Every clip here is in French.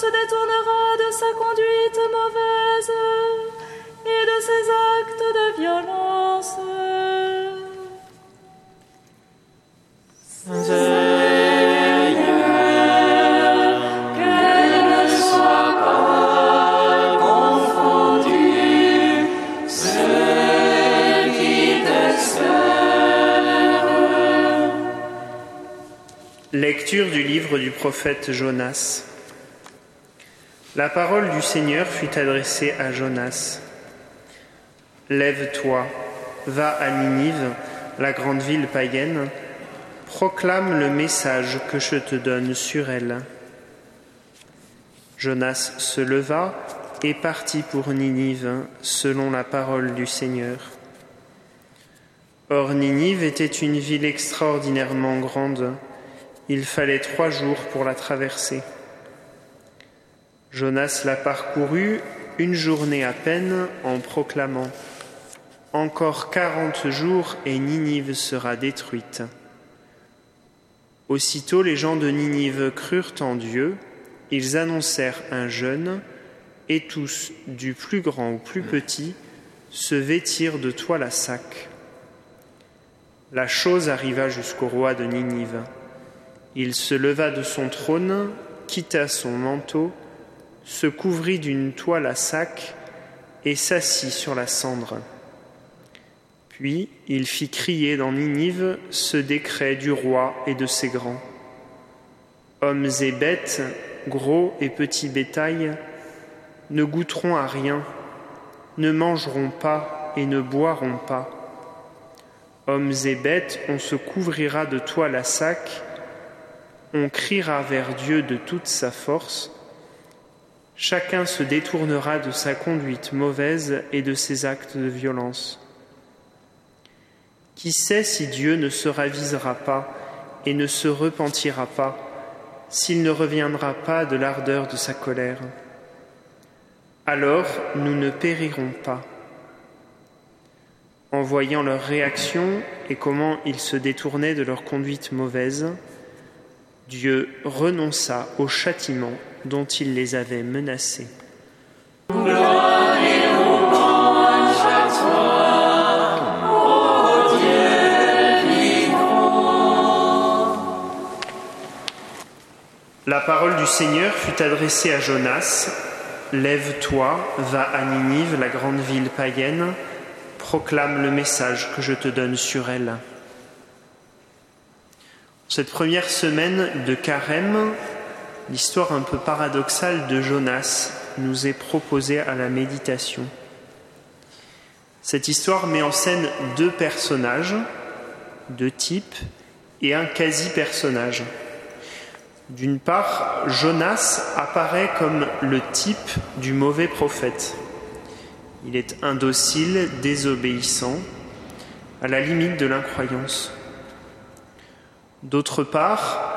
se détournera de sa conduite mauvaise et de ses actes de violence. Lecture du livre du prophète Jonas. La parole du Seigneur fut adressée à Jonas. Lève-toi, va à Ninive, la grande ville païenne, proclame le message que je te donne sur elle. Jonas se leva et partit pour Ninive, selon la parole du Seigneur. Or Ninive était une ville extraordinairement grande il fallait trois jours pour la traverser. Jonas la parcourut une journée à peine en proclamant Encore quarante jours et Ninive sera détruite. Aussitôt les gens de Ninive crurent en Dieu, ils annoncèrent un jeûne, et tous, du plus grand au plus petit, se vêtirent de toile à sac. La chose arriva jusqu'au roi de Ninive. Il se leva de son trône, quitta son manteau, se couvrit d'une toile à sac et s'assit sur la cendre. Puis il fit crier dans Ninive ce décret du roi et de ses grands. Hommes et bêtes, gros et petits bétail, ne goûteront à rien, ne mangeront pas et ne boiront pas. Hommes et bêtes, on se couvrira de toile à sac on criera vers Dieu de toute sa force, chacun se détournera de sa conduite mauvaise et de ses actes de violence. Qui sait si Dieu ne se ravisera pas et ne se repentira pas, s'il ne reviendra pas de l'ardeur de sa colère? Alors nous ne périrons pas. En voyant leur réaction et comment ils se détournaient de leur conduite mauvaise, Dieu renonça au châtiment dont il les avait menacés. La parole du Seigneur fut adressée à Jonas. Lève-toi, va à Ninive, la grande ville païenne, proclame le message que je te donne sur elle. Cette première semaine de carême, l'histoire un peu paradoxale de Jonas nous est proposée à la méditation. Cette histoire met en scène deux personnages, deux types, et un quasi-personnage. D'une part, Jonas apparaît comme le type du mauvais prophète. Il est indocile, désobéissant, à la limite de l'incroyance. D'autre part,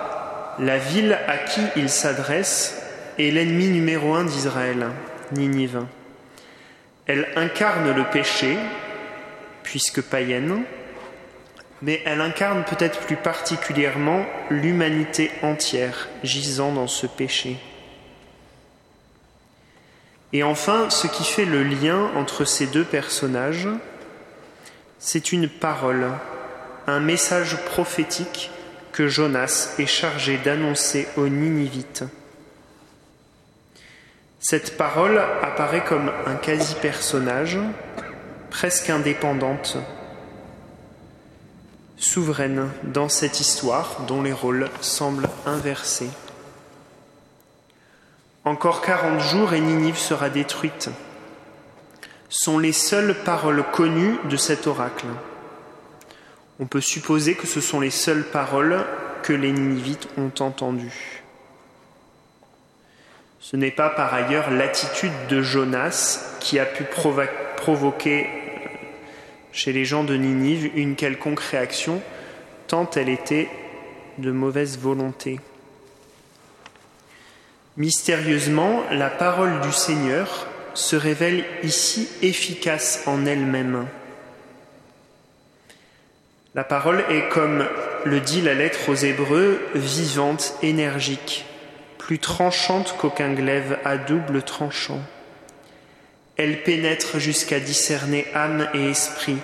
la ville à qui il s'adresse est l'ennemi numéro un d'Israël, Ninive. Elle incarne le péché, puisque païenne, mais elle incarne peut-être plus particulièrement l'humanité entière gisant dans ce péché. Et enfin, ce qui fait le lien entre ces deux personnages, c'est une parole, un message prophétique que Jonas est chargé d'annoncer aux Ninivites. Cette parole apparaît comme un quasi-personnage, presque indépendante, souveraine dans cette histoire dont les rôles semblent inversés. Encore quarante jours et Ninive sera détruite sont les seules paroles connues de cet oracle. On peut supposer que ce sont les seules paroles que les Ninivites ont entendues. Ce n'est pas par ailleurs l'attitude de Jonas qui a pu provoquer chez les gens de Ninive une quelconque réaction, tant elle était de mauvaise volonté. Mystérieusement, la parole du Seigneur se révèle ici efficace en elle-même. La parole est, comme le dit la lettre aux Hébreux, vivante, énergique, plus tranchante qu'aucun glaive à double tranchant. Elle pénètre jusqu'à discerner âme et esprit,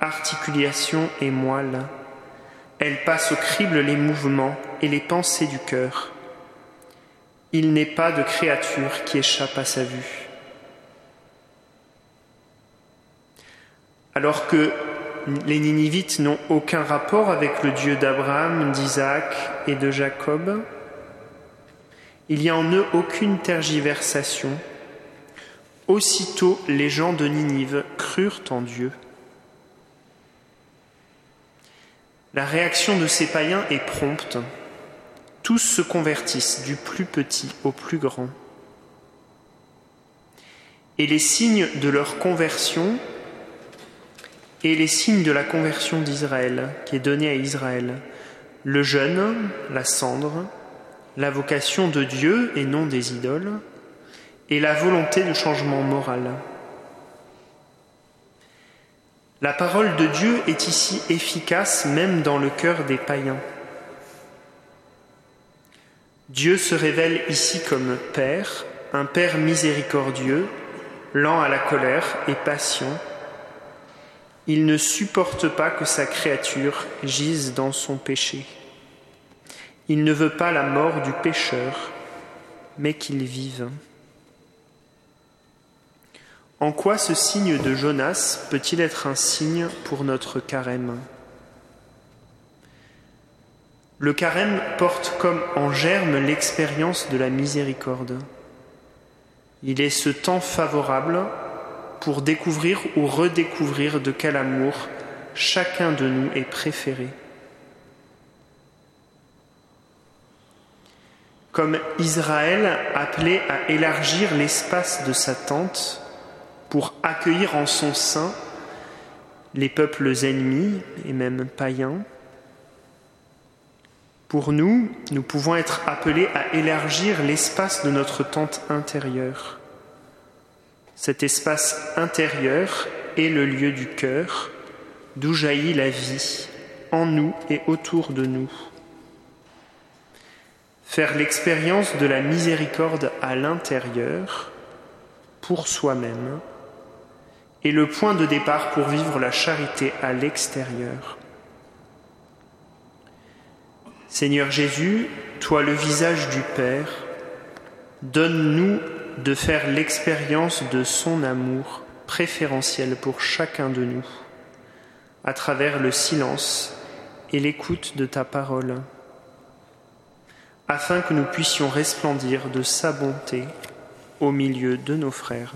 articulation et moelle. Elle passe au crible les mouvements et les pensées du cœur. Il n'est pas de créature qui échappe à sa vue. Alors que les Ninivites n'ont aucun rapport avec le Dieu d'Abraham, d'Isaac et de Jacob, il n'y a en eux aucune tergiversation. Aussitôt les gens de Ninive crurent en Dieu. La réaction de ces païens est prompte. Tous se convertissent, du plus petit au plus grand. Et les signes de leur conversion et les signes de la conversion d'Israël, qui est donné à Israël, le jeûne, la cendre, la vocation de Dieu et non des idoles, et la volonté de changement moral. La parole de Dieu est ici efficace même dans le cœur des païens. Dieu se révèle ici comme Père, un Père miséricordieux, lent à la colère et patient. Il ne supporte pas que sa créature gise dans son péché. Il ne veut pas la mort du pécheur, mais qu'il vive. En quoi ce signe de Jonas peut-il être un signe pour notre carême? Le carême porte comme en germe l'expérience de la miséricorde. Il est ce temps favorable pour découvrir ou redécouvrir de quel amour chacun de nous est préféré. Comme Israël appelé à élargir l'espace de sa tente, pour accueillir en son sein les peuples ennemis et même païens. Pour nous, nous pouvons être appelés à élargir l'espace de notre tente intérieure. Cet espace intérieur est le lieu du cœur, d'où jaillit la vie, en nous et autour de nous. Faire l'expérience de la miséricorde à l'intérieur, pour soi-même, et le point de départ pour vivre la charité à l'extérieur. Seigneur Jésus, toi le visage du Père, donne-nous de faire l'expérience de son amour préférentiel pour chacun de nous, à travers le silence et l'écoute de ta parole, afin que nous puissions resplendir de sa bonté au milieu de nos frères.